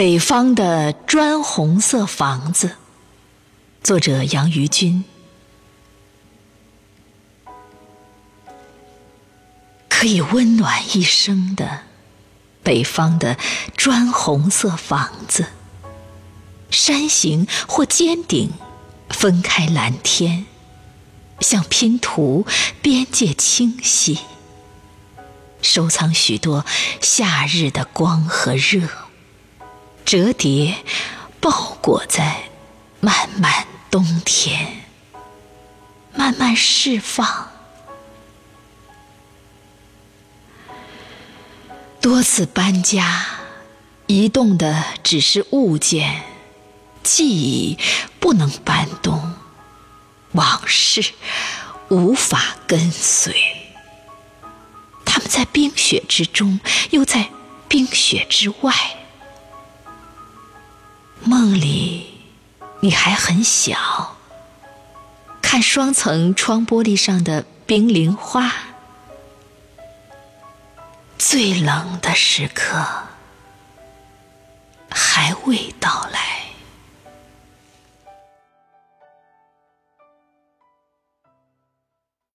北方的砖红色房子，作者杨于君。可以温暖一生的北方的砖红色房子，山形或尖顶，分开蓝天，像拼图，边界清晰，收藏许多夏日的光和热，折叠包裹在漫漫冬天，慢慢释放。多次搬家，移动的只是物件，记忆不能搬动，往事无法跟随。他们在冰雪之中，又在冰雪之外。梦里你还很小，看双层窗玻璃上的冰凌花。最冷的时刻还未到来。